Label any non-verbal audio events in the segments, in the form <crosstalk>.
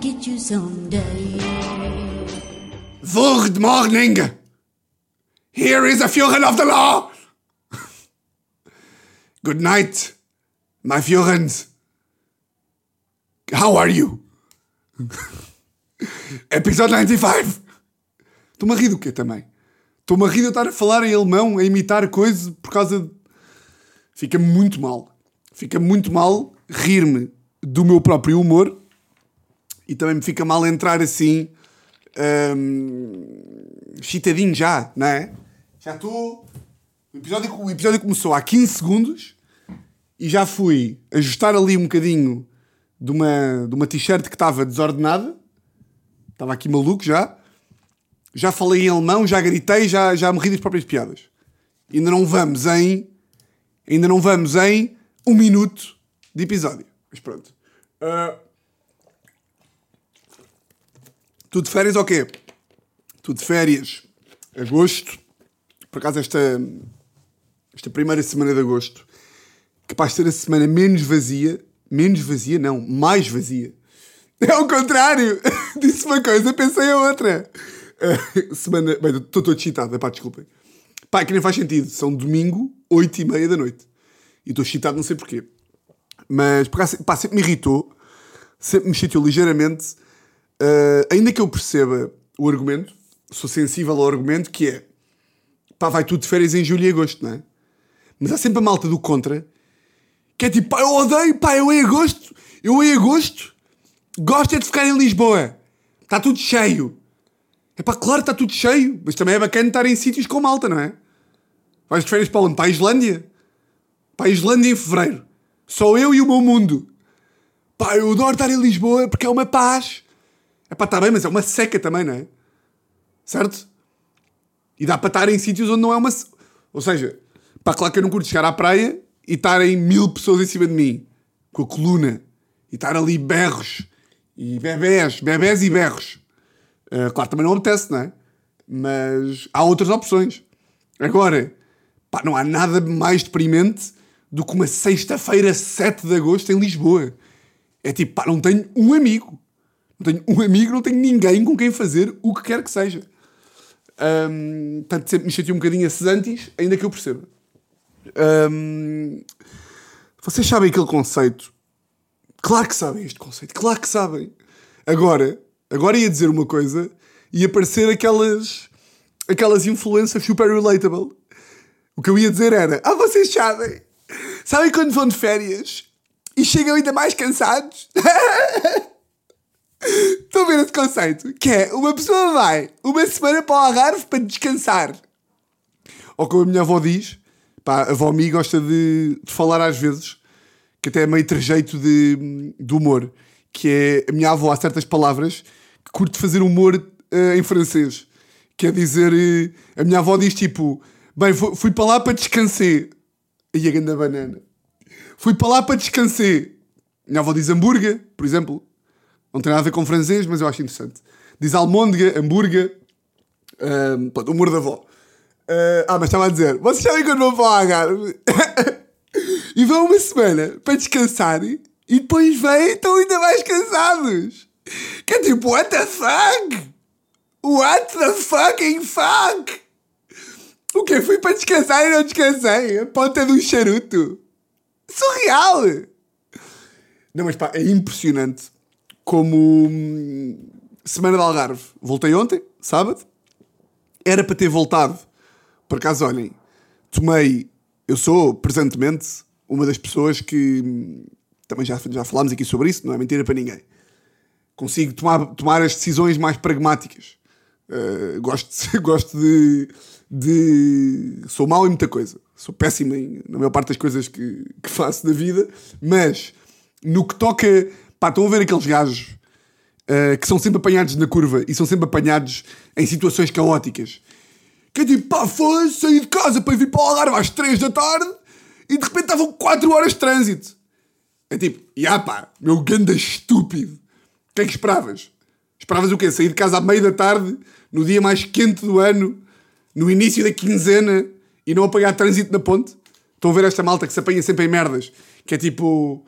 get you someday. Good morning! Here is a Führer of the law! <laughs> Good night, my Führens. How are you? <laughs> Episode 95! Estou-me a rir do quê também? Estou-me a rir de eu estar a falar em alemão, a imitar coisa por causa de... Fica muito mal. Fica muito mal rir-me do meu próprio humor e também me fica mal entrar assim hum, chitadinho já, não é? Já estou. O episódio, o episódio começou há 15 segundos e já fui ajustar ali um bocadinho de uma, de uma t-shirt que estava desordenada. Estava aqui maluco já. Já falei em alemão, já gritei, já, já me ri das próprias piadas. Ainda não vamos em. Ainda não vamos em um minuto de episódio. Mas pronto. Uh, tudo de férias ou quê? Tudo de férias. Agosto. Por acaso, esta, esta primeira semana de agosto, capaz de ser a semana menos vazia. Menos vazia, não, mais vazia. <laughs> É o contrário. <laughs> Disse uma coisa, pensei a outra. Uh, semana. Bem, estou todo excitado, pá, desculpem. Pá, que nem faz sentido. São domingo, 8 e meia da noite. E estou excitado, não sei porquê. Mas, por acaso, pá, sempre me irritou. Sempre me chateou ligeiramente. Uh, ainda que eu perceba o argumento, sou sensível ao argumento, que é pá, vai tudo de férias em julho e agosto, não é? Mas há sempre a malta do contra que é tipo, pá, eu odeio, pá, eu em agosto, eu em agosto gosto é de ficar em Lisboa, está tudo cheio. É pá, claro, está tudo cheio, mas também é bacana estar em sítios com malta, não é? Vais de férias para onde? Para a Islândia? Para a Islândia em fevereiro. Só eu e o meu mundo. Pá, eu adoro estar em Lisboa porque é uma paz. É pá, está bem, mas é uma seca também, não é? Certo? E dá para estar em sítios onde não é uma. Ou seja, pá, claro que eu não curto chegar à praia e estarem mil pessoas em cima de mim, com a coluna, e estar ali berros, e bebés, bebés e berros. Uh, claro, também não apetece, não é? Mas há outras opções. Agora, pá, não há nada mais deprimente do que uma sexta-feira, 7 de agosto, em Lisboa. É tipo, pá, não tenho um amigo. Não tenho um amigo, não tenho ninguém com quem fazer o que quer que seja. Um, portanto, sempre me chateou um bocadinho a antes, ainda que eu perceba. Um, vocês sabem aquele conceito? Claro que sabem este conceito, claro que sabem. Agora, agora ia dizer uma coisa e aparecer aquelas, aquelas influências super relatable. O que eu ia dizer era: Ah, vocês sabem? Sabem quando vão de férias e chegam ainda mais cansados? <laughs> Estão a ver esse conceito? Que é, uma pessoa vai uma semana para o Algarve para descansar. Ou como a minha avó diz, pá, a avó Mi gosta de, de, falar às vezes, que até é meio trejeito de, de humor, que é, a minha avó há certas palavras que curte fazer humor uh, em francês. Quer dizer, uh, a minha avó diz tipo, bem, fui para lá para descansar. E a ganda banana. Fui para lá para descansar. Minha avó diz hambúrguer, por exemplo. Não tem nada a ver com francês, mas eu acho interessante. Diz almôndega, hambúrguer. Um, pronto, humor da avó. Uh, ah, mas estava a dizer, vocês sabem quando vão para o Algarve? e vão uma semana para descansar e depois vêm estão ainda mais cansados. Que é tipo, what the fuck? What the fucking fuck? O que? Fui para descansar e não descansei? A ponta de um charuto. Surreal! Não, mas pá, é impressionante como hum, Semana de Algarve. Voltei ontem, sábado. Era para ter voltado. Por acaso, olhem, tomei. Eu sou, presentemente, uma das pessoas que. Hum, também já, já falámos aqui sobre isso, não é mentira para ninguém. Consigo tomar, tomar as decisões mais pragmáticas. Uh, gosto, <laughs> gosto de, de. Sou mau em muita coisa. Sou péssimo em, na maior parte das coisas que, que faço da vida, mas no que toca Pá, estão a ver aqueles gajos uh, que são sempre apanhados na curva e são sempre apanhados em situações caóticas. Que é tipo, pá, foi sair de casa para vir para o Algarve às 3 da tarde e de repente estavam 4 horas de trânsito. É tipo, ah pá, meu ganda estúpido. O que é que esperavas? Esperavas o quê? Sair de casa à meia da tarde, no dia mais quente do ano, no início da quinzena e não apanhar trânsito na ponte? Estão a ver esta malta que se apanha sempre em merdas, que é tipo,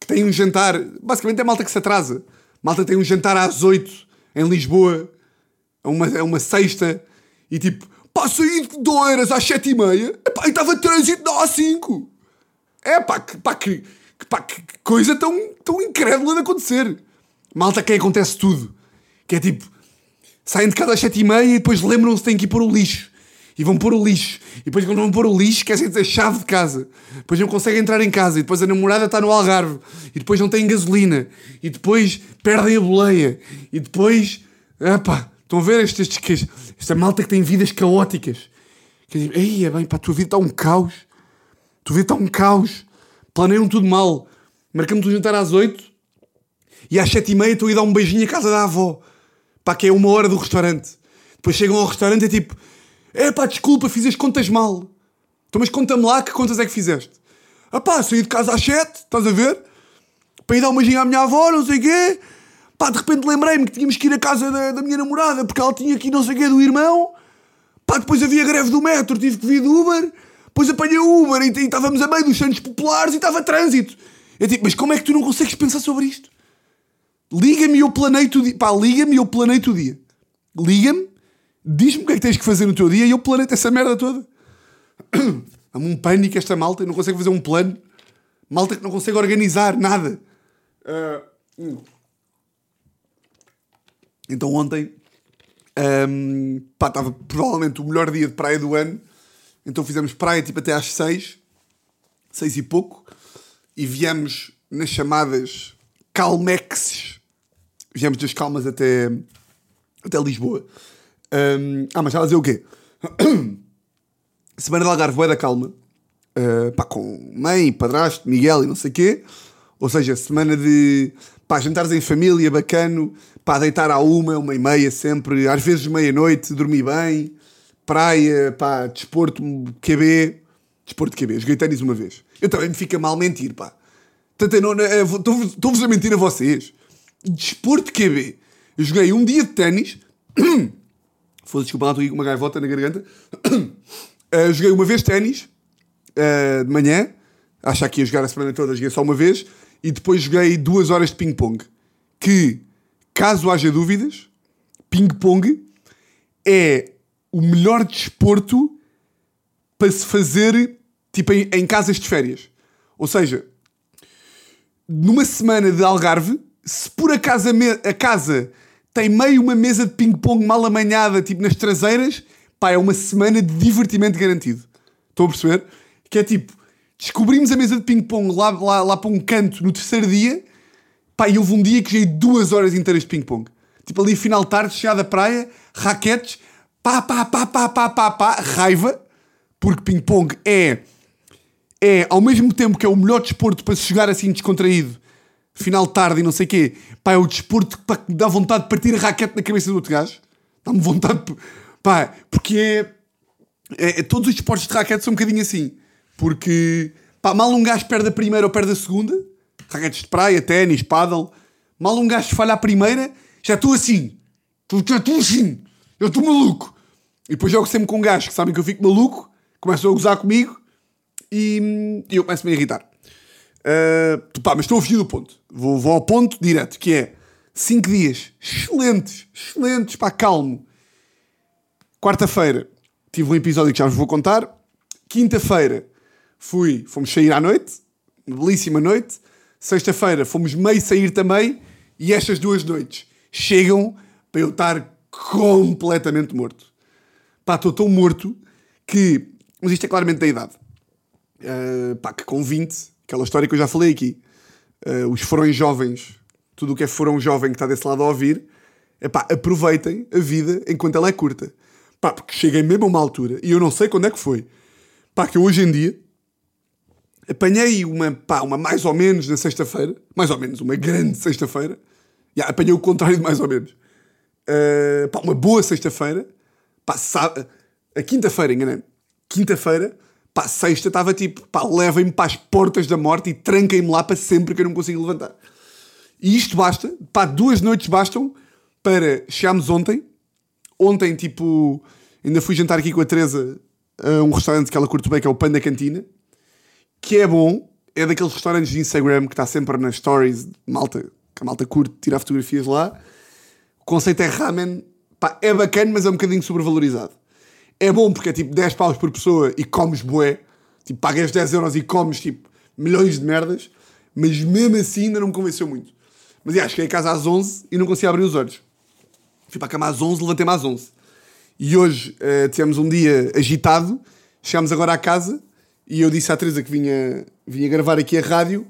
que tem um jantar. Basicamente é malta que se atrasa. Malta tem um jantar às 8 em Lisboa, é uma, é uma sexta, e tipo, pá, saí de Oeiras às 7 e meia, e estava trânsito da A5. É pá, que, pá, que, pá, que coisa tão, tão incrédula de acontecer. Malta que acontece tudo. Que é tipo, saem de casa às 7 e meia e depois lembram-se que têm que ir pôr o lixo. E vão pôr o lixo. E depois quando vão pôr o lixo, esquecem a chave de casa. Depois não conseguem entrar em casa. E depois a namorada está no Algarve. E depois não têm gasolina. E depois perdem a boleia. E depois... Epá, estão a ver estes, estes, esta malta que tem vidas caóticas. Que diz, ei, é bem, pá, a tua vida está um caos. A tua vida está um caos. Planeiam tudo mal. Marcamos o jantar às 8 e às 7 e meia estou a ir dar um beijinho à casa da avó. Pá, que é uma hora do restaurante. Depois chegam ao restaurante e é tipo, é pá, desculpa, fiz as contas mal. Então, mas conta-me lá que contas é que fizeste. Ah pá, saí de casa às 7, estás a ver? Para ir dar um beijinho à minha avó, não sei o quê. Pá, de repente lembrei-me que tínhamos que ir à casa da, da minha namorada porque ela tinha aqui não sei o quê do irmão. Pá, depois havia greve do metro, tive que vir de Uber. Depois apanhei o Uber e, e estávamos a meio dos Santos Populares e estava trânsito. Eu tipo, mas como é que tu não consegues pensar sobre isto? Liga-me e eu planeio o dia. Pá, liga-me e eu planeio o dia. Liga-me, diz-me o que é que tens que fazer no teu dia e eu planeio essa merda toda. <coughs> Há-me um pânico esta malta, não consegue fazer um plano. Malta que não consegue organizar nada. Uh, então ontem um, pá, estava provavelmente o melhor dia de praia do ano. Então fizemos praia tipo até às seis, seis e pouco, e viemos nas chamadas Calmexes. Viemos das Calmas até, até Lisboa. Um, ah, mas estava a dizer o quê? <clears throat> Semana de Algarve, boa da calma. Uh, pá, com mãe, padrasto, Miguel e não sei o quê. Ou seja, semana de pá, jantares em família, bacano, pá, deitar à uma, uma e meia sempre, às vezes meia-noite, dormir bem, praia, pá, desporto QB, desporto QB, joguei ténis uma vez. Eu também me fica mal mentir, pá. Estou-vos a mentir a vocês. Desporto QB. Joguei um dia de ténis. <clears throat> Foda-se, desculpa lá, estou aqui com uma gaivota na garganta. Uh, <coughs> joguei uma vez ténis, uh, de manhã. Achava que ia jogar a semana toda, joguei só uma vez. E depois joguei duas horas de ping-pong. Que, caso haja dúvidas, ping-pong é o melhor desporto para se fazer tipo em, em casas de férias. Ou seja, numa semana de Algarve, se por acaso a, a casa tem meio uma mesa de ping-pong mal amanhada, tipo nas traseiras, pá, é uma semana de divertimento garantido. Estão a perceber? Que é tipo, descobrimos a mesa de ping-pong lá, lá, lá para um canto no terceiro dia, pá, e houve um dia que joguei duas horas inteiras de ping-pong. Tipo ali, final de tarde, chegada à praia, raquetes, pá, pá, pá, pá, pá, pá, pá, raiva, porque ping-pong é, é, ao mesmo tempo que é o melhor desporto para se jogar assim descontraído, final de tarde e não sei o quê, pá, é o desporto que me dá vontade de partir a raquete na cabeça do outro gajo. Dá-me vontade, de, pá, porque é, é, é, Todos os desportos de raquete são um bocadinho assim. Porque, pá, mal um gajo perde a primeira ou perde a segunda, raquetes de praia, ténis, paddle, mal um gajo falha a primeira, já estou assim. Já estou assim. Eu estou maluco. E depois jogo sempre com um gajo que sabem que eu fico maluco, começam a gozar comigo e, e eu começo-me a irritar. Uh, pá, mas estou a fugir do ponto. Vou, vou ao ponto direto, que é 5 dias excelentes, excelentes, pá, calmo. Quarta-feira tive um episódio que já vos vou contar. Quinta-feira fui, fomos sair à noite, belíssima noite. Sexta-feira fomos meio sair também. E estas duas noites chegam para eu estar completamente morto. Pá, estou tão morto que. Mas isto é claramente da idade. Uh, pá, que com 20, aquela história que eu já falei aqui, uh, os forões jovens, tudo o que é forão jovem que está desse lado a ouvir, é pá, aproveitem a vida enquanto ela é curta. Pá, porque cheguei mesmo a uma altura, e eu não sei quando é que foi, pá, que eu hoje em dia apanhei uma, pá, uma mais ou menos na sexta-feira, mais ou menos, uma grande sexta-feira, yeah, apanhei o contrário de mais ou menos, uh, pá, uma boa sexta-feira, pá, sabe, a quinta-feira, enganei quinta-feira, pá, sexta estava tipo, pá, levem-me para as portas da morte e tranquem-me lá para sempre que eu não consigo levantar. E isto basta, pá, duas noites bastam para chegarmos ontem, ontem, tipo, ainda fui jantar aqui com a Teresa a um restaurante que ela curte bem, que é o Panda Cantina, que é bom, é daqueles restaurantes de Instagram que está sempre nas stories, malta, que a malta curte tirar fotografias lá. O conceito é ramen, pá, é bacana, mas é um bocadinho sobrevalorizado. É bom porque é tipo 10 paus por pessoa e comes bué. Tipo, pagas 10 euros e comes tipo milhões de merdas. Mas mesmo assim ainda não me convenceu muito. Mas yeah, cheguei a casa às 11 e não conseguia abrir os olhos. Fui para a cama às 11, levantei-me às 11. E hoje uh, tivemos um dia agitado. Chegámos agora à casa e eu disse à Teresa que vinha, vinha gravar aqui a rádio.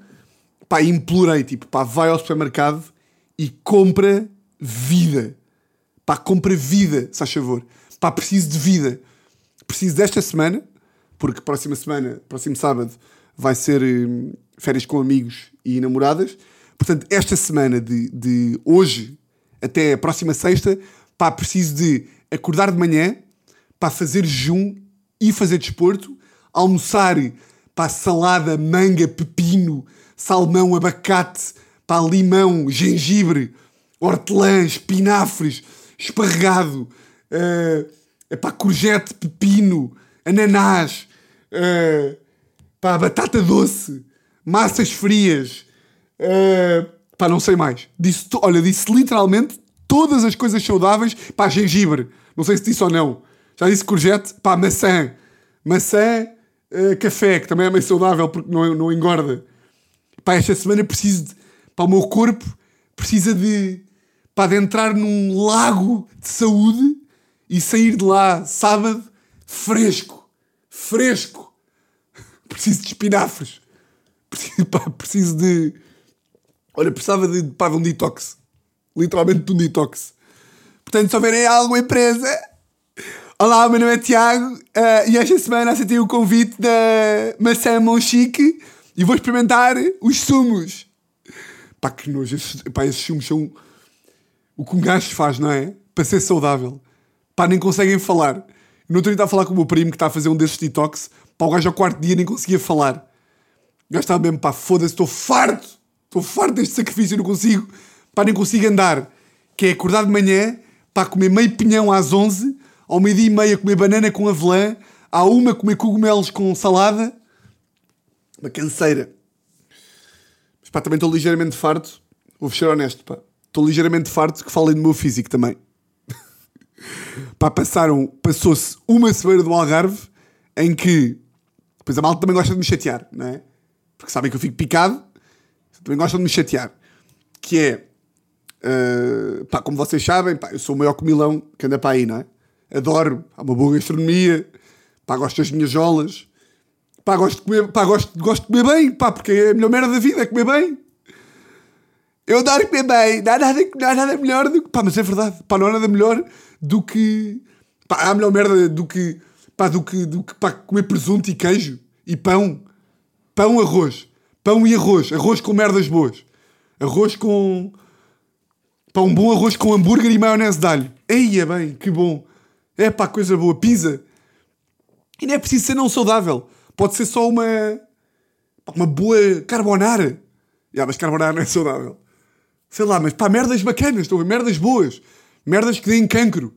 Pá, implorei, tipo, pá, vai ao supermercado e compra vida. Pá, compra vida, se faz favor. Pá, preciso de vida. Preciso desta semana, porque próxima semana, próximo sábado, vai ser hum, férias com amigos e namoradas. Portanto, esta semana de, de hoje até a próxima sexta, pá, preciso de acordar de manhã, para fazer jejum e fazer desporto, almoçar, pá, salada, manga, pepino, salmão, abacate, pá, limão, gengibre, hortelã, espinafres, esparregado, uh, pá, courgette, pepino, ananás, uh, pá, batata doce, massas frias, uh, pá, não sei mais. Disse, olha, disse literalmente todas as coisas saudáveis, pá, gengibre, não sei se disse ou não. Já disse courgette, pá, maçã, maçã, uh, café, que também é meio saudável porque não, não engorda. Pá, esta semana preciso de, pá, o meu corpo precisa de, pá, de entrar num lago de saúde e sair de lá sábado fresco, fresco. <laughs> Preciso de espinafres. Preciso, preciso de. Olha, precisava de, pá, de um detox. Literalmente de um detox. Portanto, se houverem alguma empresa. Olá, o meu nome é Tiago uh, e esta semana aceitei o convite da Maçã Monchique e vou experimentar os sumos. Pá, que nojo. Esses, pá, esses sumos são o que um gajo faz, não é? Para ser saudável. Pá, nem conseguem falar. No outro dia estava a falar com o meu primo que está a fazer um desses detox. Pá, o gajo ao quarto dia nem conseguia falar. O gajo estava mesmo, pá, foda-se, estou farto. Estou farto deste sacrifício, não consigo. Pá, nem consigo andar. Que é acordar de manhã, pá, comer meio pinhão às 11, ao meio-dia e meia comer banana com avelã, à uma comer cogumelos com salada. Uma canseira. Mas pá, também estou ligeiramente farto. Vou ser honesto, pá. Estou ligeiramente farto que falem do meu físico também. Pá, passaram, passou-se uma semana do Algarve em que. Depois a malta também gosta de me chatear, não é? Porque sabem que eu fico picado, também gostam de me chatear. Que é. Uh, pá, como vocês sabem, pá, eu sou o maior comilão que anda para aí, não é? Adoro, há uma boa gastronomia, pá, gosto das minhas jolas, pá, gosto de comer, pá, gosto, gosto de comer bem, pá, porque é a melhor merda da vida, é comer bem. Eu adoro comer bem, não há nada, não há nada melhor do que. Pá, mas é verdade, pá, não há nada melhor do que. Pá, há melhor merda do que. Pá, do que, do que pá, comer presunto e queijo e pão. Pão, arroz. Pão e arroz. Arroz com merdas boas. Arroz com. Pá, um bom arroz com hambúrguer e maionese de alho. Eia bem, que bom. É pá, coisa boa. Pizza. E não é preciso ser não saudável. Pode ser só uma. Uma boa carbonara. Já, mas carbonara não é saudável. Sei lá, mas pá, merdas bacanas, estão a ver? Merdas boas. Merdas que deem cancro.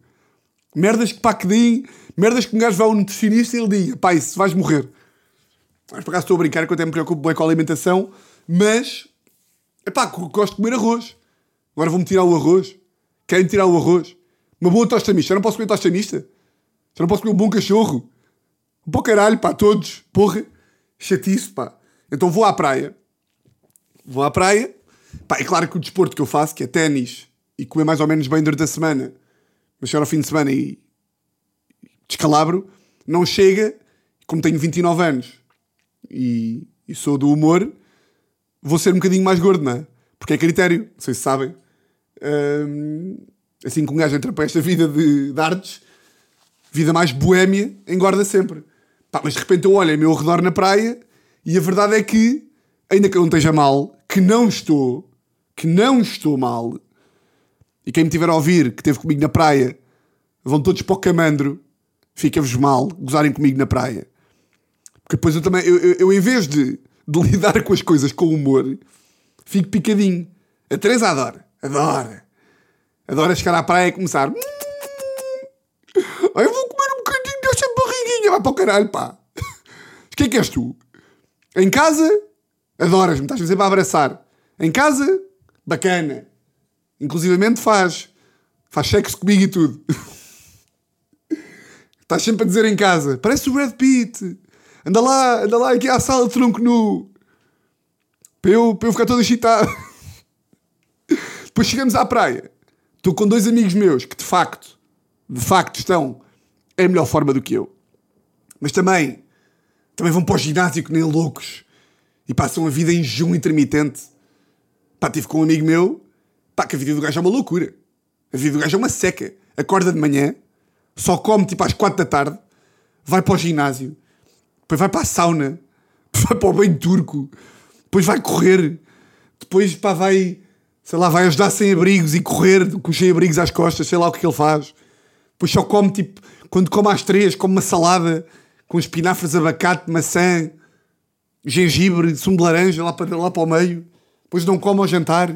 Merdas que pá, que deem. Merdas que um gajo vá ao nutricionista e ele diga: pá, isso vais morrer. Mas por acaso estou a brincar que eu até me preocupo bem com a alimentação, mas. É pá, gosto de comer arroz. Agora vou-me tirar o arroz. Querem tirar o arroz? Uma boa tosta mista. Eu não posso comer tosta mista? Eu não posso comer um bom cachorro? Pô caralho, pá, todos. Porra. Chatice, pá. Então vou à praia. Vou à praia. Pá, é claro que o desporto que eu faço, que é ténis, e comer mais ou menos bem durante a semana, mas chegar ao fim de semana e descalabro, não chega, como tenho 29 anos e, e sou do humor, vou ser um bocadinho mais gordo, não é? Porque é critério, não sei se sabem. Hum, assim que um gajo entra para esta vida de, de artes, vida mais boémia, engorda sempre. Pá, mas de repente eu olho ao meu redor na praia e a verdade é que, ainda que eu não esteja mal, que não estou, que não estou mal, e quem me tiver a ouvir, que esteve comigo na praia, vão todos para o camandro, fica-vos mal, gozarem comigo na praia. Porque depois eu também, eu, eu, eu em vez de, de <laughs> lidar com as coisas com humor, fico picadinho. A Teresa adora, adora. Adora chegar à praia e começar. Ai, eu vou comer um bocadinho desta barriguinha. Vai para o caralho, pá. <laughs> Quem é que és tu? Em casa, adoras-me, estás sempre a abraçar. Em casa, bacana. Inclusivamente faz. Faz sexo comigo e tudo. <laughs> Estás sempre a dizer em casa: parece o Brad Pitt. Anda lá, anda lá aqui à sala de tronco nu. Para eu, para eu ficar todo excitado. <laughs> Depois chegamos à praia. Estou com dois amigos meus que de facto, de facto estão em melhor forma do que eu. Mas também, também vão para o ginásio que nem loucos. E passam a vida em jejum intermitente. Pá, tive com um amigo meu, pá, que a vida do gajo é uma loucura. A vida do gajo é uma seca. Acorda de manhã, só come tipo às quatro da tarde, vai para o ginásio, depois vai para a sauna, <laughs> depois vai para o banho turco, depois vai correr, depois pá, vai, sei lá, vai ajudar sem abrigos e correr com os sem abrigos às costas, sei lá o que ele faz. Depois só come tipo, quando come às três, come uma salada com espinafres, abacate, maçã, gengibre, sumo de laranja lá para, lá para o meio. Depois não come ao jantar.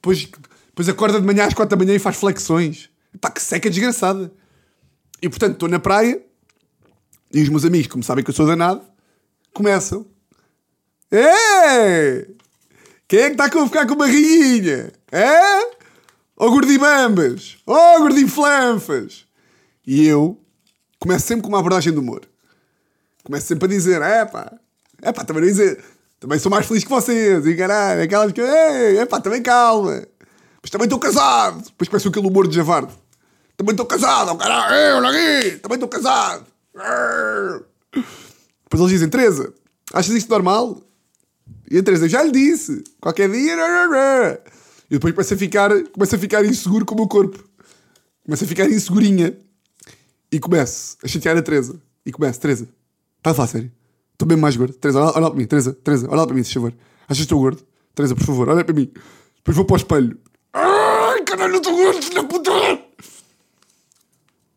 Depois, depois acorda de manhã às quatro da manhã e faz flexões. Pá, que seca desgraçada. E portanto estou na praia e os meus amigos, como sabem que eu sou danado, começam. É! Quem é que está a ficar com uma barriguinha? É? Ó oh, gordibambas! Ó oh! E eu começo sempre com uma abordagem de humor. Começo sempre a dizer, é pá, é pá, também não dizer, também sou mais feliz que vocês, e caralho, aquelas que, é pá, também calma. Mas também estou casado. Depois começa aquele humor de javarde. Também estou casado, caralho, eu aqui, também estou casado. Depois eles dizem, Teresa, achas isto normal? E a Teresa, já lhe disse, qualquer dia. E depois começa a ficar, começa a ficar inseguro com o meu corpo. Começa a ficar insegurinha. E começo a chatear a Teresa. E começo, Teresa, está a falar sério? Estou bem mais gordo. Teresa, olha, olha para mim. Teresa, Teresa, olha para mim, se favor. Achas que estou gordo? Teresa, por favor, olha para mim. Depois vou para o espelho. Ai, caralho, estou gordo, filho da puta!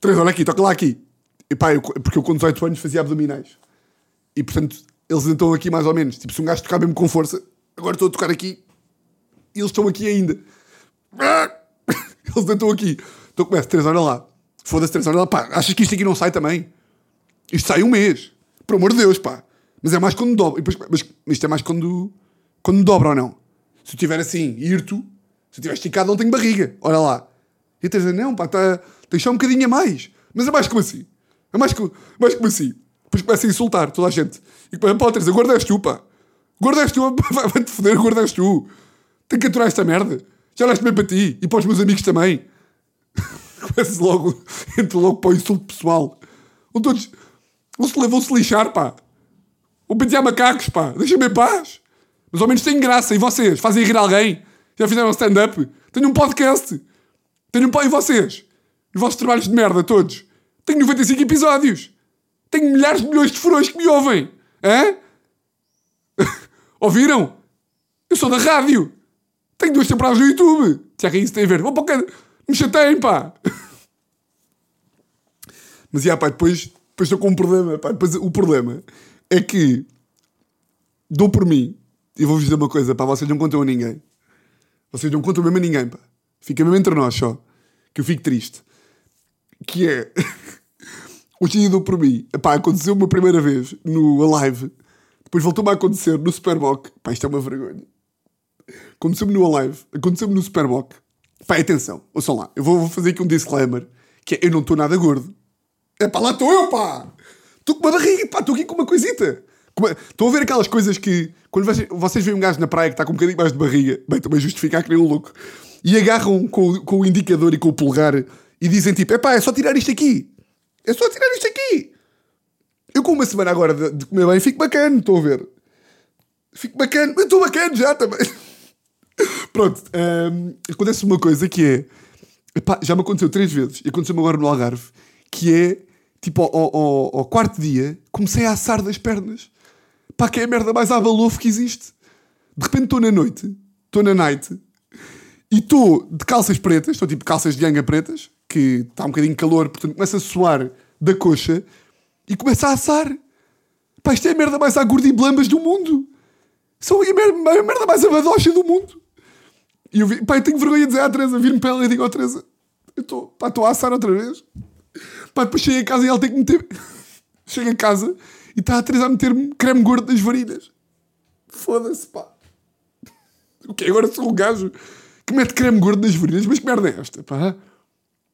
Teresa, olha aqui, toca lá aqui. E pá, eu, porque eu com 18 anos fazia abdominais. E portanto, eles estão aqui mais ou menos. Tipo, se um gajo tocar mesmo com força, agora estou a tocar aqui. E eles estão aqui ainda. <laughs> Eles estão aqui. Então começa, Teresa, olha lá. Foda-se, Teresa, olha lá. Pá, achas que isto aqui não sai também? Isto sai um mês. Por amor de Deus, pá. Mas é mais quando dobra. Depois, mas isto é mais quando, quando dobra ou não. Se eu estiver assim, irto, se eu estiver esticado, não tenho barriga. Olha lá. E a Teresa, não, pá, tá, tens só um bocadinho a mais. Mas é mais como assim. É mais, mais como assim. Depois começa a insultar toda a gente. E começa, pá, Teresa, guardaste tu, pá. Guardaste tu, <laughs> vai-te foder, guardaste tu. Tenho que aturar esta merda. Já leste bem para ti e para os meus amigos também. <laughs> Começa logo, <laughs> entra logo para o insulto pessoal. Vão todos, vão-se vão -se lixar, pá. Vão pentear macacos, pá. Deixem-me em paz. Mas ao menos têm graça. E vocês? Fazem rir alguém? Já fizeram stand-up? Tenho um podcast. Tenho um pão e vocês? Os vossos trabalhos de merda, todos. Tenho 95 episódios. Tenho milhares de milhões de furões que me ouvem. Hã? <laughs> Ouviram? Eu sou da rádio. Tenho duas temporadas no YouTube. Já que isso tem a ver. Vou para o Me chateiem, pá. <laughs> Mas, já, pá, depois, depois estou com um problema. Pá. Depois, o problema é que dou por mim e vou-vos dizer uma coisa, pá, vocês não contam a ninguém. Vocês não contam mesmo a ninguém, pá. Fica mesmo entre nós só. Que eu fico triste. Que é... <laughs> o dia dou por mim. Pá, aconteceu uma primeira vez no Alive. Depois voltou-me a acontecer no Superboc. Pá, isto é uma vergonha. Aconteceu-me no Alive. Aconteceu-me no Superboc. Pá, atenção. Ouçam lá. Eu vou fazer aqui um disclaimer. Que é, eu não estou nada gordo. É pá, lá estou eu, pá. Estou com uma barriga, pá. Estou aqui com uma coisita. Estão a ver aquelas coisas que... Quando vocês, vocês veem um gajo na praia que está com um bocadinho mais de barriga. Bem, também justificar que nem um louco. E agarram com, com o indicador e com o polegar e dizem tipo, é pá, é só tirar isto aqui. É só tirar isto aqui. Eu com uma semana agora de, de comer bem fico bacana, estou a ver. Fico bacana. Eu estou bacana já também. <laughs> Pronto. Um, acontece uma coisa que é... Epá, já me aconteceu três vezes. E aconteceu-me agora no Algarve. Que é, tipo, ao, ao, ao, quarto dia, comecei a assar das pernas. Pá, que é a merda mais abalofo que existe. De repente estou na noite. Estou na night. E estou de calças pretas. Estou tipo calças de ganga pretas. Que está um bocadinho calor. Portanto, começa a suar da coxa e começa a assar. Pá, isto é a merda mais à do mundo. São a merda, a merda mais abadocha do mundo. E eu, vi, pá, eu tenho vergonha de dizer à Teresa, vir-me para ela e digo, ó oh, Teresa, eu estou a assar outra vez. Pá, depois chego a casa e ela tem que meter... <laughs> Chega a casa e está a Teresa a meter-me creme gordo nas varilhas. Foda-se, pá. <laughs> O que Agora sou um gajo que mete creme gordo nas virilhas, mas que merda é esta, pá?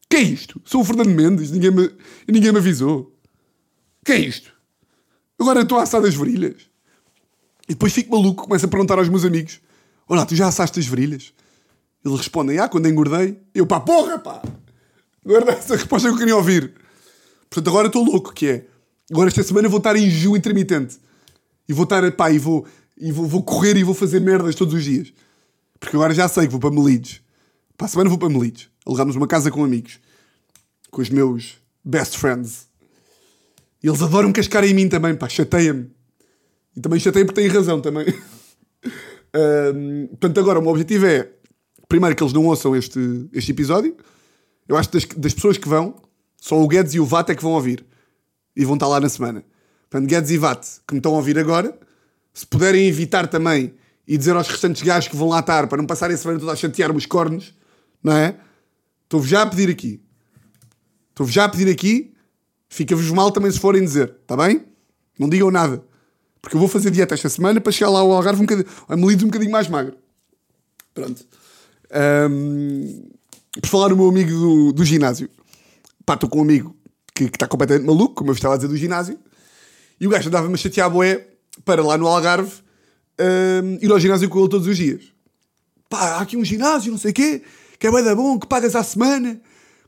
Que é isto? Sou o Fernando Mendes, ninguém me, ninguém me avisou. Que é isto? Agora estou a assar as virilhas. E depois fico maluco, começo a perguntar aos meus amigos: Olá, tu já assaste as virilhas? Eles respondem: Ah, quando engordei. Eu, pá, porra, pá! Agora essa resposta que eu queria ouvir. Portanto, agora estou louco, que é. Agora esta semana vou estar em jejum intermitente. E vou estar, pá, e vou, e vou, vou correr e vou fazer merdas todos os dias. Porque agora já sei que vou para Melides. Para a semana vou para Melides. Alugámos uma casa com amigos. Com os meus best friends. E eles adoram cascar em mim também, pá, chateia-me. E também chateia porque têm razão também. <laughs> um, portanto, agora o meu objetivo é, primeiro, que eles não ouçam este, este episódio. Eu acho que das, das pessoas que vão, só o Guedes e o VAT é que vão ouvir. E vão estar lá na semana. Portanto, Guedes e VAT, que me estão a ouvir agora, se puderem evitar também e dizer aos restantes gajos que vão lá estar para não passarem a semana toda a chatear-me os cornos, não é? Estou-vos já a pedir aqui. Estou-vos já a pedir aqui. Fica-vos mal também se forem dizer, está bem? Não digam nada. Porque eu vou fazer dieta esta semana para chegar lá ao Algarve um bocadinho, a Melides um bocadinho mais magro. Pronto. Um, por falar no meu amigo do, do ginásio. Pá, estou com um amigo que, está completamente maluco, como eu estava a dizer, do ginásio. E o gajo andava-me a chatear boé para lá no Algarve um, ir ao ginásio com ele todos os dias. Pá, há aqui um ginásio, não sei o quê, que é bem da bom, que pagas à semana,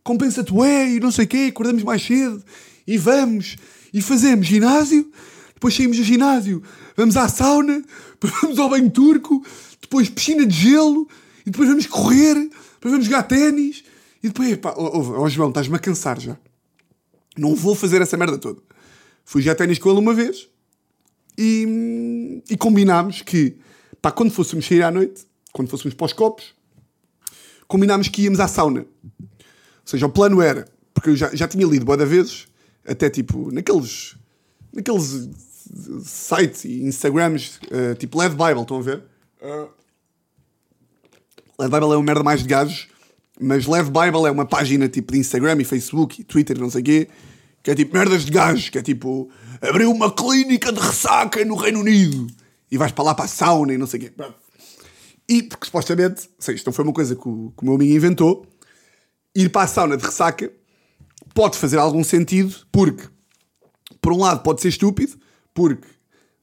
compensa-te ué, e não sei o quê, acordamos mais cedo, e vamos, e fazemos ginásio, depois saímos do ginásio, vamos à sauna, <laughs> depois vamos ao banho turco, depois piscina de gelo, e depois vamos correr, depois vamos jogar ténis, e depois, pá, ó oh, oh, João, estás-me a cansar já. Não vou fazer essa merda toda. Fui jogar ténis com ele uma vez, e, e combinámos que, pá, quando fôssemos sair à noite, quando fôssemos para os copos, combinámos que íamos à sauna. Ou seja, o plano era, porque eu já, já tinha lido boa vezes, até tipo, naqueles, naqueles sites e Instagrams, uh, tipo Led Bible, estão a ver? Uh, Led Bible é uma merda mais de gajos, mas Led Bible é uma página tipo de Instagram e Facebook e Twitter não sei o quê, que é tipo merdas de gajos, que é tipo abriu uma clínica de ressaca no Reino Unido e vais para lá para a sauna e não sei o quê. E porque supostamente, sei, isto não foi uma coisa que o, que o meu amigo inventou, ir para a sauna de ressaca pode fazer algum sentido, porque por um lado pode ser estúpido, porque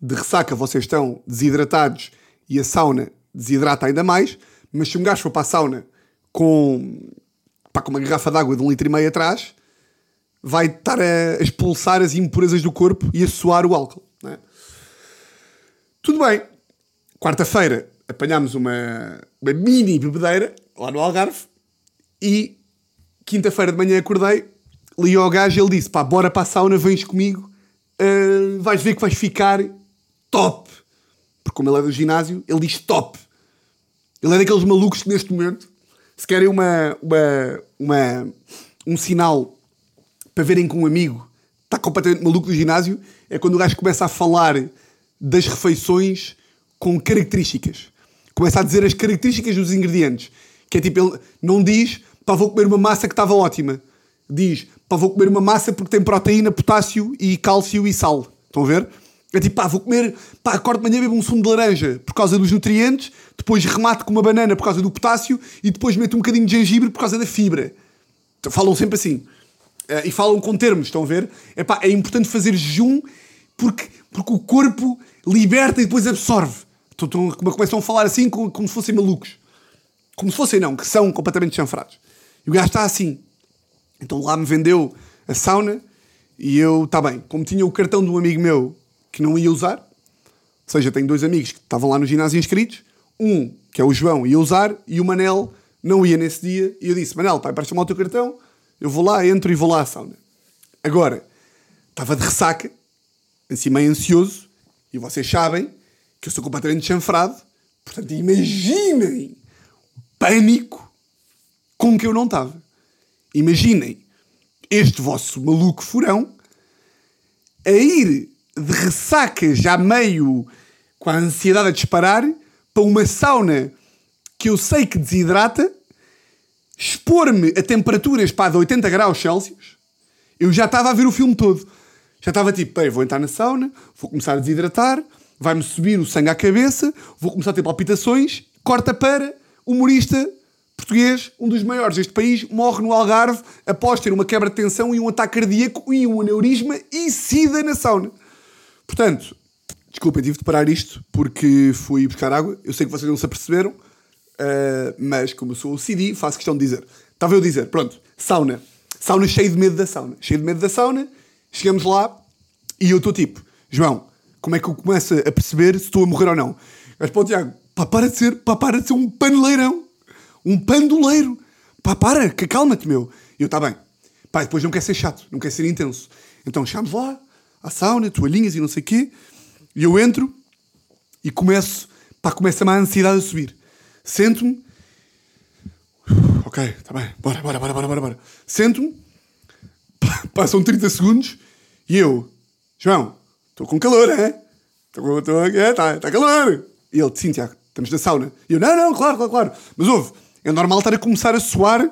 de ressaca vocês estão desidratados e a sauna desidrata ainda mais, mas se um gajo for para a sauna com, pá, com uma garrafa de água de um litro e meio atrás, vai estar a expulsar as impurezas do corpo e a suar o álcool. É? Tudo bem. Quarta-feira apanhámos uma, uma mini bebedeira lá no Algarve e quinta-feira de manhã acordei, li ao gajo ele disse: pá, bora para a sauna, vens comigo, uh, vais ver que vais ficar top. Porque como ele é do ginásio, ele diz top. Ele é daqueles malucos que neste momento, se querem uma, uma, uma, um sinal para verem que um amigo está completamente maluco do ginásio, é quando o gajo começa a falar das refeições com características. Começa a dizer as características dos ingredientes. Que é tipo, ele não diz, pá, vou comer uma massa que estava ótima. Diz, pá, vou comer uma massa porque tem proteína, potássio e cálcio e sal. Estão a ver? É tipo, pá, vou comer, pá, acordo de manhã bebo um sumo de laranja por causa dos nutrientes, depois remato com uma banana por causa do potássio e depois meto um bocadinho de gengibre por causa da fibra. Falam sempre assim. Uh, e falam com termos, estão a ver? Epá, é importante fazer jejum porque, porque o corpo liberta e depois absorve. Então, começam a falar assim como, como se fossem malucos. Como se fossem, não, que são completamente chanfrados. E o gajo está assim. Então lá me vendeu a sauna e eu, está bem, como tinha o cartão de um amigo meu que não ia usar, ou seja, tenho dois amigos que estavam lá no ginásio inscritos, um, que é o João, ia usar e o Manel não ia nesse dia. E eu disse: Manel, pai, presta-me o teu cartão eu vou lá, entro e vou lá à sauna. Agora, estava de ressaca, assim meio ansioso, e vocês sabem que eu sou completamente chanfrado, portanto imaginem o pânico com que eu não estava. Imaginem este vosso maluco furão a ir de ressaca já meio com a ansiedade a disparar para uma sauna que eu sei que desidrata expor-me a temperaturas pá, de 80 graus Celsius, eu já estava a ver o filme todo. Já estava tipo, vou entrar na sauna, vou começar a desidratar, vai-me subir o sangue à cabeça, vou começar a ter palpitações, corta para humorista português, um dos maiores deste país, morre no Algarve após ter uma quebra de tensão e um ataque cardíaco e um aneurisma e sida na sauna. Portanto, desculpem, tive de parar isto porque fui buscar água. Eu sei que vocês não se aperceberam, uh, mas como eu sou o CD, faço questão de dizer. Estava eu a dizer, pronto, sauna. Sauna cheio de medo da sauna. Cheio de medo da sauna, chegamos lá e eu estou tipo, João, como é que eu começo a perceber se estou a morrer ou não? Mas o Tiago, pá, para de ser, pá, para de ser um paneleirão. Um pandoleiro. Pá, para, que calma-te, meu. E eu, está bem. Pá, depois não quer ser chato, não quer ser intenso. Então chegamos lá, à sauna, toalhinhas e não sei o quê. E eu entro e começo, pá, começa-me a ansiedade a subir. Sento-me. Ok, está bem. Bora, bora, bora, bora, bora. Sento-me. <laughs> Passam 30 segundos e eu, João, estou com calor, é? Estou com. É, está tá calor. E ele, sim, Tiago, estamos na sauna. E eu, não, não, claro, claro, claro. Mas ouve, é normal estar a começar a suar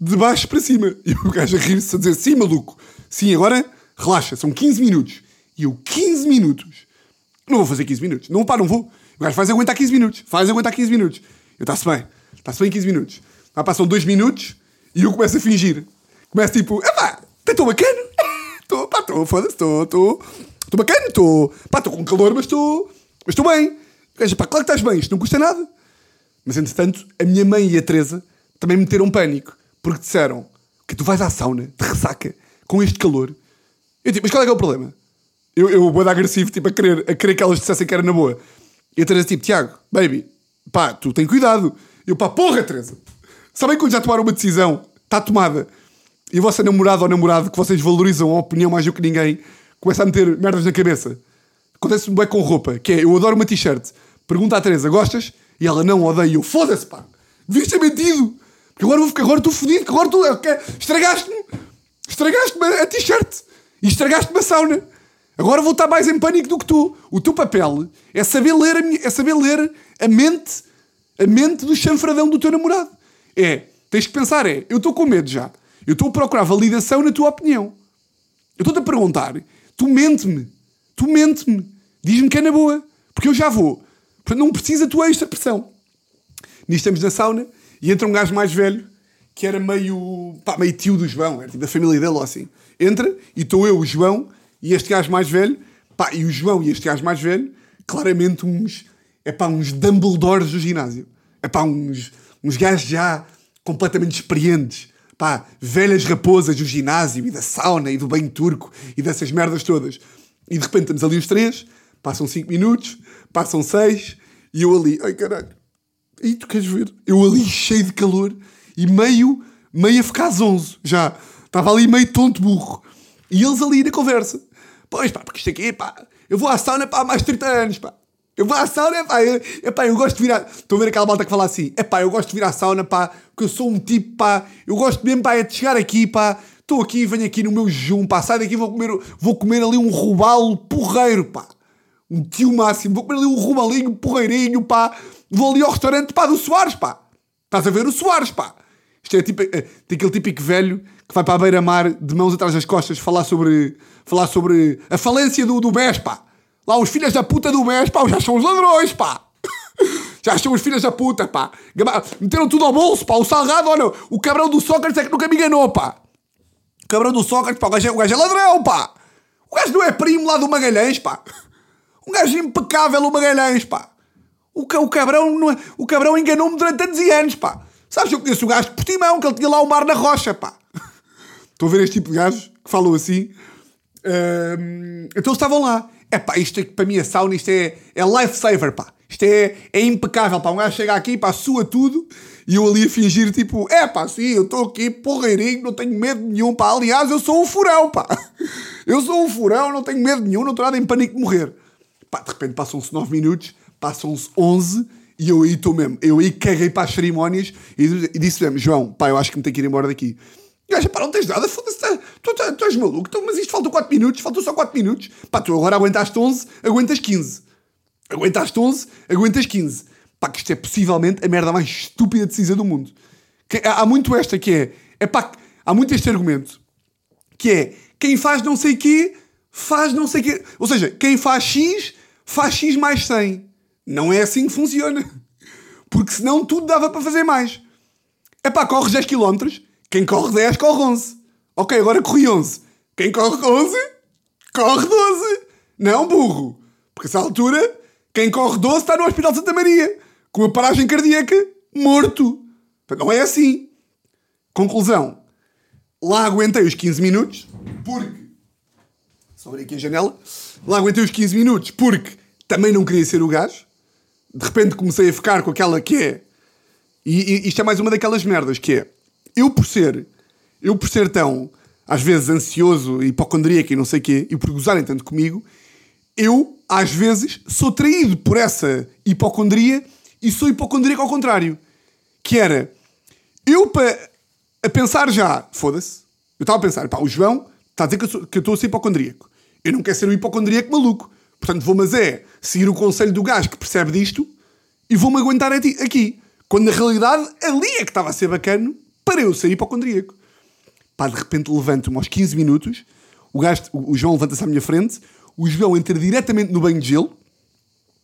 de baixo para cima. <laughs> E o gajo a rir-se a dizer, sim, maluco. Sim, agora relaxa, são 15 minutos. E eu, 15 minutos? Não vou fazer 15 minutos. Não, pá, não vou. O gajo faz aguentar 15 minutos. Faz aguentar 15 minutos. Eu, está-se bem. Está-se bem 15 minutos. Lá passam 2 minutos e eu começo a fingir. Começo tipo, epá, estou bacana. <laughs> Estou, pá, estou, foda-se, estou, estou. Estou bacana, estou. Pá, estou com calor, mas estou. Mas estou bem. Gajo, pá, claro que estás bem, isto não custa nada. Mas entretanto, a minha mãe e a Teresa também meteram pânico. Porque disseram que tu vais à sauna de ressaca com este calor. Eu tipo, mas qual é que é o problema? Eu, eu vou dar agressivo, tipo, a querer, a querer que elas dissessem que era na boa. E a Teresa tipo, Tiago, baby, pá, tu tem cuidado. Eu pá, porra, Teresa. Sabem quando já tomaram uma decisão? Está tomada. E a vossa namorada ou namorado, que vocês valorizam a opinião mais do que ninguém, começa a meter merdas na cabeça. Acontece-me bem com roupa, que é, eu adoro uma t-shirt. Pergunta à Teresa, gostas? E ela, não, odeio. Foda-se, pá. Devias ter mentido. Porque agora vou ficar, agora estou fodido, agora tu estragaste-me. Estragaste-me a t-shirt. E estragaste-me a sauna. Agora vou estar mais em pânico do que tu. O teu papel é saber ler a, minha, é saber ler a mente, a mente do chanfradão do teu namorado. É, tens que pensar, é, eu estou com medo já. Eu estou a procurar validação na tua opinião. Eu estou-te a perguntar, tu mente-me. Tu mente-me. Diz-me que é na boa. Porque eu já vou. Portanto, não precisa a tua extra pressão. Nisto estamos na sauna e entra um gajo mais velho que era meio, pá, meio tio do João, era tipo da família dele ou assim. Entra e estou eu, o João e este gajo mais velho, pá, e o João e este gajo mais velho, claramente uns, é pá, uns Dumbledores do ginásio. É pá, uns, uns gajos já completamente experientes. Pá, velhas raposas do ginásio e da sauna e do banho turco e dessas merdas todas. E de repente estamos ali os três, passam 5 minutos, passam 6 e eu ali, ai caralho, e tu queres ver? Eu ali cheio de calor e meio, meio a ficar zonzo já. Estava ali meio tonto burro. E eles ali na conversa. Pois pá, porque isto aqui, pá, eu vou à sauna pá, há mais de 30 anos, pá. Eu vou à sauna, pá, eu, epá, eu gosto de vir à... Estou a ver aquela malta que fala assim, é pá, eu gosto de vir à sauna, pá, porque eu sou um tipo, pá, eu gosto mesmo, pá, é de chegar aqui, pá, estou aqui, venho aqui no meu jejum, pá, sai daqui, vou comer, vou comer ali um robalo porreiro, pá. Um tio máximo, vou comer ali um robalinho porreirinho, pá, vou ali ao restaurante, pá, do Soares, pá. Estás a ver o Soares, pá. Isto é tipo, é, tem aquele típico velho que vai para a beira-mar de mãos atrás das costas falar sobre, falar sobre a falência do, do BES, pá. Lá os filhos da puta do BES, pá, já são os ladrões, pá. <laughs> Já são os filhos da puta, pá. Meteram tudo ao bolso, pá. O salgado, olha, o cabrão do Sócrates é que nunca me enganou, pá. O cabrão do Sócrates, pá, o gajo, é, o gajo é ladrão, pá. O gajo não é primo lá do Magalhães, pá. Um gajo impecável, o Magalhães, pá. O, o cabrão, é, o cabrão enganou-me durante anos e anos, pá. Sabes, eu conheço o gajo de Portimão, que ele tinha lá o mar na rocha, pá. <laughs> Estou a ver este tipo de gajos que falam assim. Um, então estavam lá. É pá, isto é, para mim a sauna, isto é, é lifesaver, pá. Isto é, é impecável, pá. Um gajo chega aqui, pá, sua tudo. E eu ali a fingir, tipo, é pá, sim, eu estou aqui porreirinho, não tenho medo nenhum, pá. Aliás, eu sou um furão, pá. <laughs> Eu sou um furão, não tenho medo nenhum, não estou nada em pânico de morrer. Pá, de repente passam-se 9 minutos, passam-se 11 e eu aí estou mesmo. Eu aí caguei para as cerimónias e, e disse mesmo, João, pá, eu acho que me tenho que ir embora daqui. Gaja, pá, não tens nada, foda-se, tá, tu, tu, tu, és maluco, então, mas isto faltam 4 minutos, faltam só 4 minutos. Pá, tu agora aguentaste 11, aguentas 15. Aguentaste 11, aguentas 15. Pá, que isto é possivelmente a merda mais estúpida decisão do mundo. Que, há, há muito esta que é, é pá, há muito este argumento, que é, quem faz não sei quê, faz não sei quê. Ou seja, quem faz X, faz X mais 100. Não é assim que funciona. Porque senão tudo dava para fazer mais. É pá, corres 10 km, quem corre 10 corre 11. Ok, agora corri 11. Quem corre 11, corre 12. Não, burro. Porque essa altura, quem corre 12 está no Hospital de Santa Maria, com a paragem cardíaca, morto. Não é assim. Conclusão. Lá aguentei os 15 minutos, porque. Só abrir aqui a janela. Lá aguentei os 15 minutos, porque também não queria ser o gajo. De repente comecei a ficar com aquela que é. E, e isto é mais uma daquelas merdas que é. Eu por ser. Eu por ser tão. Às vezes ansioso, hipocondríaco e não sei o quê, e por gozarem tanto comigo, eu, às vezes, sou traído por essa hipocondria e sou hipocondríaco ao contrário. Que era. Eu, para a pensar já, foda-se, eu estava a pensar, pá, o João está a dizer que eu, sou, que eu estou a ser hipocondríaco. Eu não quero ser um hipocondríaco maluco. Portanto, vou, mas é seguir o conselho do gajo que percebe disto e vou-me aguentar aqui. Quando na realidade ali é que estava a ser bacana para eu ser hipocondríaco. Pá, de repente levanto-me aos 15 minutos, o, gajo, o, João levanta-se à minha frente, o João entra diretamente no banho de gelo,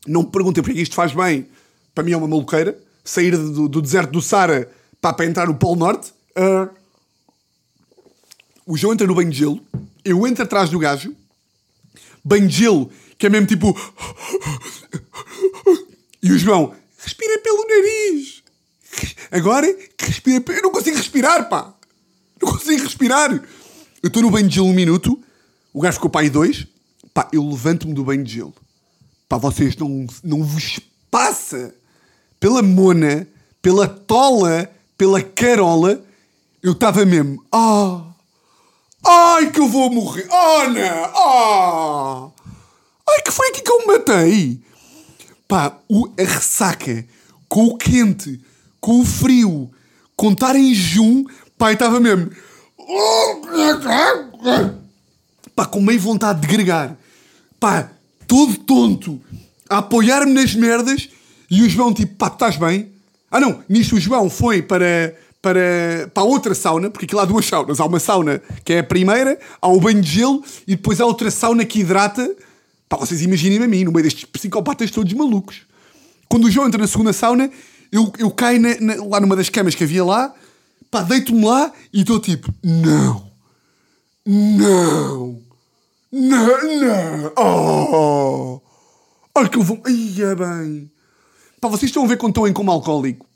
não me perguntem porque é isto faz bem, para mim é uma maluqueira, sair do, do deserto do Sara pá, para entrar no Polo Norte. Uh, o João entra no banho de gelo, eu entro atrás do gajo, banho de gelo, que é mesmo tipo. <laughs> E o João, respira pelo nariz. Agora, respira pelo. Eu não consigo respirar, pá. Não consigo respirar. Eu estou no banho de gelo um minuto, o gajo ficou para aí dois, pá, eu levanto-me do banho de gelo. Pá, vocês não, não vos passa pela mona, pela tola, pela carola, eu estava mesmo. Ah! Ai que eu vou morrer! Oh não! Ah! Ai que foi aqui que eu me matei! Pá, o, a ressaca, com o quente, com o frio, com estar em jejum, pá, estava mesmo. Pá, com meio vontade de gregar. Pá, todo tonto, a apoiar-me nas merdas e o João tipo, pá, estás bem? Ah não, nisto o João foi para, para, para outra sauna, porque aquilo há duas saunas. Há uma sauna que é a primeira, há o banho de gelo e depois há outra sauna que hidrata. Pá, vocês imaginem-me a mim, no meio destes psicopatas todos malucos. Quando o João entra na segunda sauna, eu, eu caio na, na, lá numa das camas que havia lá, pá, deito-me lá e estou tipo, não, não, não, não, oh, olha que eu vou, ia bem. Pá, vocês estão a ver quando estão em coma alcoólico?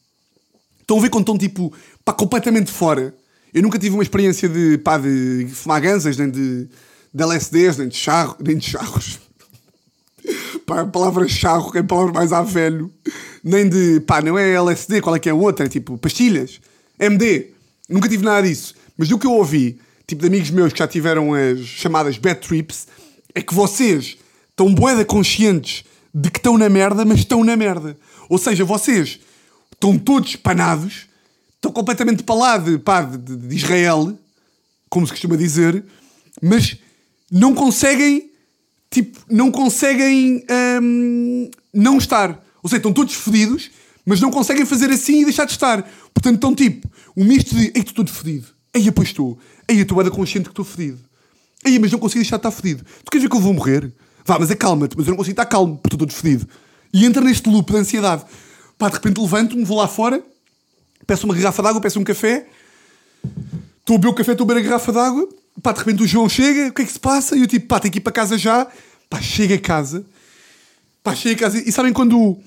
Estão a ver quando estão tipo, pá, completamente fora. Eu nunca tive uma experiência de, pá, de fumar gansas, nem de, de LSDs, nem de charro, nem de charros. Pá, a palavra charro que é a palavra mais a velho. Nem de, pá, não é LSD, qual é que é a outra? É tipo, pastilhas, MD. Nunca tive nada disso. Mas do que eu ouvi, tipo, de amigos meus que já tiveram as chamadas bad trips, é que vocês estão boeda conscientes de que estão na merda, mas estão na merda. Ou seja, vocês estão todos panados, estão completamente para lá de, pá, de, de Israel, como se costuma dizer, mas não conseguem, tipo, não conseguem hum, não estar. Ou seja, estão todos fodidos, mas não conseguem fazer assim e deixar de estar. Portanto, estão tipo, um misto de, ei, estou todo fodido. Ei, pois estou. Ei, estou bem consciente que estou fodido. Ei, mas não consigo deixar de estar fodido. Tu queres ver que eu vou morrer? Vá, mas acalma-te, mas eu não consigo estar calmo, porque estou todo fodido. E entra neste loop de ansiedade. Pá, de repente levanto-me, vou lá fora, peço uma garrafa d'água, peço um café, estou a beber o café, estou a beber a garrafa d'água, pá, de repente o João chega, o que é que se passa? E eu tipo, pá, tenho que ir para casa já. Pá, chega a casa, pá, chega a casa, e sabem quando,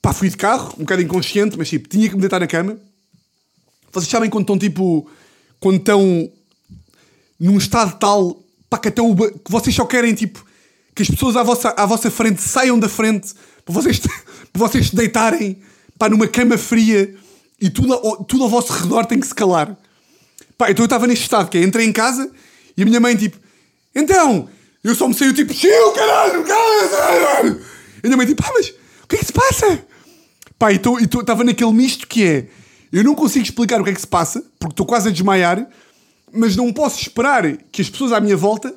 pá, fui de carro, um bocado inconsciente, mas tipo, tinha que me deitar na cama. Vocês sabem quando estão tipo, quando estão num estado tal, pá, que até o, que vocês só querem tipo, que as pessoas à vossa, à vossa frente saiam da frente para vocês, <laughs> para vocês se deitarem pá, numa cama fria e tudo, tudo ao vosso redor tem que se calar. Pá, então eu estava neste estado, que é, entrei em casa e a minha mãe tipo, então, eu só me saiu tipo, chill, caralho, caralho. E a minha mãe tipo, pá, mas o que é que se passa? Pá, então estava naquele misto que é, eu não consigo explicar o que é que se passa, porque estou quase a desmaiar, mas não posso esperar que as pessoas à minha volta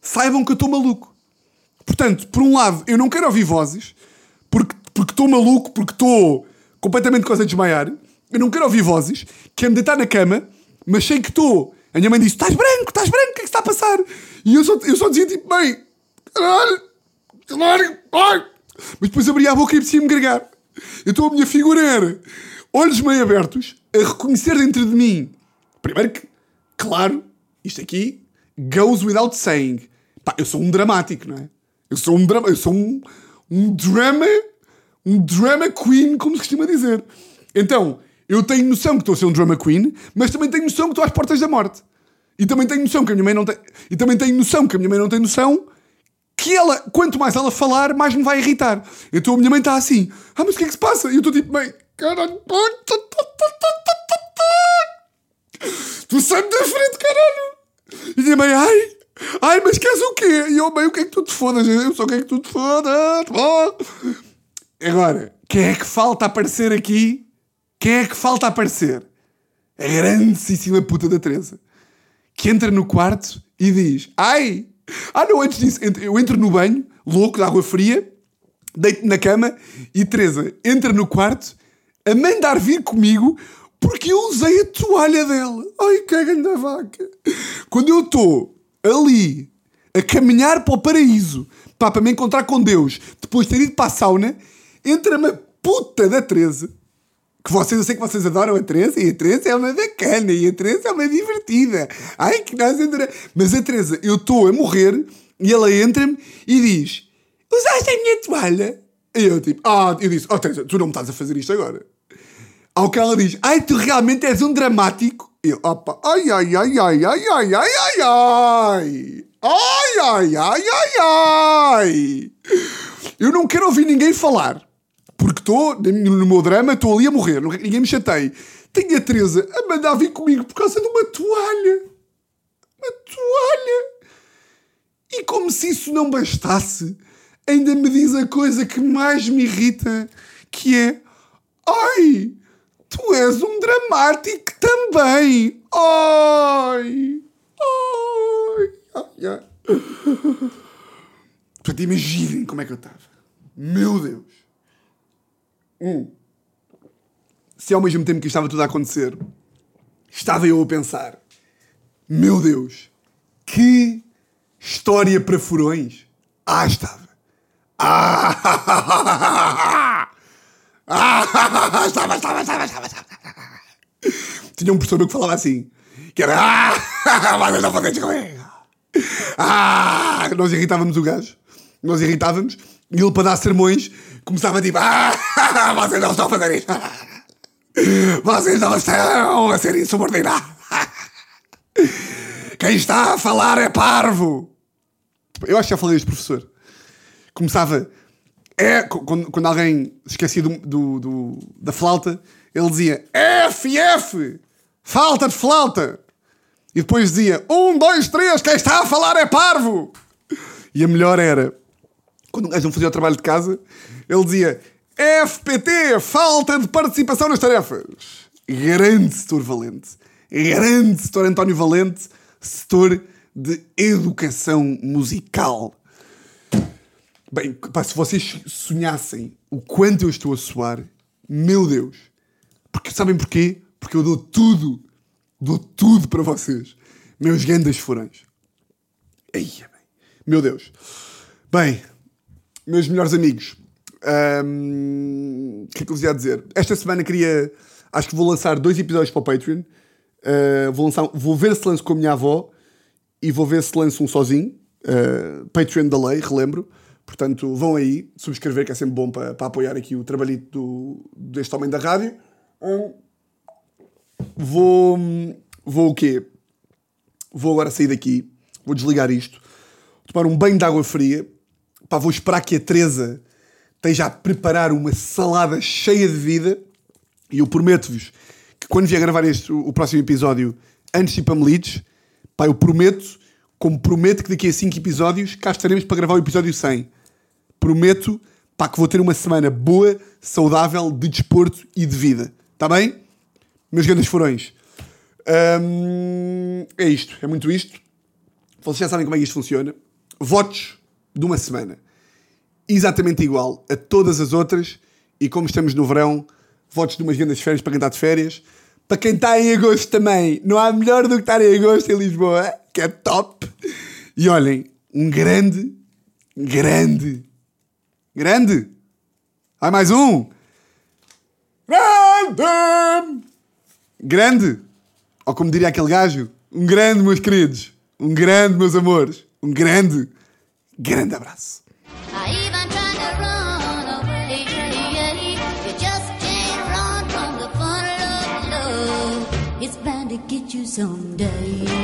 saibam que eu estou maluco. Portanto, por um lado, eu não quero ouvir vozes, porque estou maluco, porque estou completamente quase a desmaiar. Eu não quero ouvir vozes, quero me deitar na cama, mas sei que estou. A minha mãe disse: Estás branco, estás branco, o que é que está a passar? E eu só, eu só dizia tipo: Mãe, caralho, caralho, ai. Mas depois abria a boca e preciso me gregar. Então a minha figura era olhos meio abertos, a reconhecer dentro de mim. Primeiro que, claro, isto aqui goes without saying. Pá, eu sou um dramático, não é? Eu sou um drama, eu sou um, um drama, um drama queen, como se costuma dizer. Então, eu tenho noção que estou a ser um drama queen, mas também tenho noção que estou às portas da morte. E também tenho noção que a minha mãe não tem. E também tenho noção que a minha mãe não tem noção que ela, quanto mais ela falar, mais me vai irritar. Então a minha mãe está assim, ah, mas o que é que se passa? E eu estou tipo, mãe, caralho, tu sai da frente, caralho. E a minha mãe, ai, ai, mas queres o quê? E eu, mãe, o que é que tu te fodas? Eu só quero que tu te fodas. Agora, quem é que falta aparecer aqui? Quem é que falta aparecer? A grandíssima puta da Teresa. Que entra no quarto e diz, ai, ah, não, antes disso, eu entro no banho, louco, de água fria, deito na cama e Teresa entra no quarto a mandar vir comigo porque eu usei a toalha dela. Ai, caga da vaca. Quando eu estou ali a caminhar para o paraíso pá, para me encontrar com Deus depois de ter ido para a sauna, entra-me a puta da Teresa. Que vocês, eu sei que vocês adoram a Teresa, e a Teresa é uma bacana, e a Teresa é uma divertida. Ai, que nós adoramos. Mas a Teresa, eu estou a morrer, e ela entra-me e diz: Usaste a minha toalha? E eu tipo, ah, eu disse, oh Teresa, tu não me estás a fazer isto agora. Ao que ela diz, ai, tu realmente és um dramático. E eu, opa, ai, ai, ai, ai, ai, ai, ai, ai, ai. Ai, ai, ai, ai, ai. Eu não quero ouvir ninguém falar. Porque estou, no meu drama, estou ali a morrer. Ninguém me chateia. Tenho a Teresa a mandar vir comigo por causa de uma toalha. Uma toalha. E como se isso não bastasse, ainda me diz a coisa que mais me irrita, que é... Ai, tu és um dramático também. Ai, ai, ai, ai. <laughs> Portanto, imaginem como é que eu estava. Meu Deus. Um. Se ao mesmo tempo que estava tudo a acontecer, estava eu a pensar: Meu Deus, que história para furões! Ah, estava! Ah! <laughs> Ah! Estava, estava, estava, estava, estava. Tinha um professor que falava assim: que era. Ah! Mas não fazer comigo! Ah! Nós irritávamos o gajo, nós irritávamos, e ele para dar sermões começava tipo: Ah! <laughs> Vocês não a fazer isto! <laughs> Vocês não estão a ser insubordinados! <laughs> Quem está a falar é parvo! Eu acho que já falei este professor. Começava. É, quando, quando alguém esquecia do, do, do, da flauta, ele dizia F, F! Falta de flauta! E depois dizia um, dois, três, quem está a falar é parvo! E a melhor era quando um gajo não fazia o trabalho de casa, ele dizia FPT, falta de participação nas tarefas. Grande setor valente. Grande setor António Valente, setor de educação musical. Bem, pá, se vocês sonhassem o quanto eu estou a suar, meu Deus. Porque sabem porquê? Porque eu dou tudo, dou tudo para vocês. Meus grandes furões. Aí. Meu Deus. Bem, meus melhores amigos, o que é que eu vos ia dizer? Esta semana queria. Acho que vou lançar dois episódios para o Patreon. Uh, vou, lançar, vou ver se lanço com a minha avó e vou ver se lanço um sozinho. Uh, Patreon da lei, relembro. Portanto, vão aí subscrever, que é sempre bom para, para apoiar aqui o trabalhito do, deste homem da rádio. Um, vou. Vou o quê? Vou agora sair daqui, vou desligar isto, tomar um banho de água fria Pá, vou esperar que a Teresa esteja a preparar uma salada cheia de vida e eu prometo-vos que quando vier gravar este, o, próximo episódio antes ir para Melides, pá, eu prometo, como prometo que daqui a 5 episódios cá estaremos para gravar o episódio 100. Prometo, pá, que vou ter uma semana boa, saudável, de desporto e de vida. Está bem? Meus grandes furões. Hum, é isto, é muito isto. Vocês já sabem como é que isto funciona. Votos de uma semana. Exatamente igual a todas as outras. E como estamos no verão, votos de umas grandes férias para quem está de férias. Para quem está em agosto também, não há melhor do que estar em agosto em Lisboa, que é top. E olhem, um grande, grande, grande. Há mais um. Grande! Grande! Ou como diria aquele gajo, um grande, meus queridos. Um grande, meus amores. Um grande, grande abraço. Someday.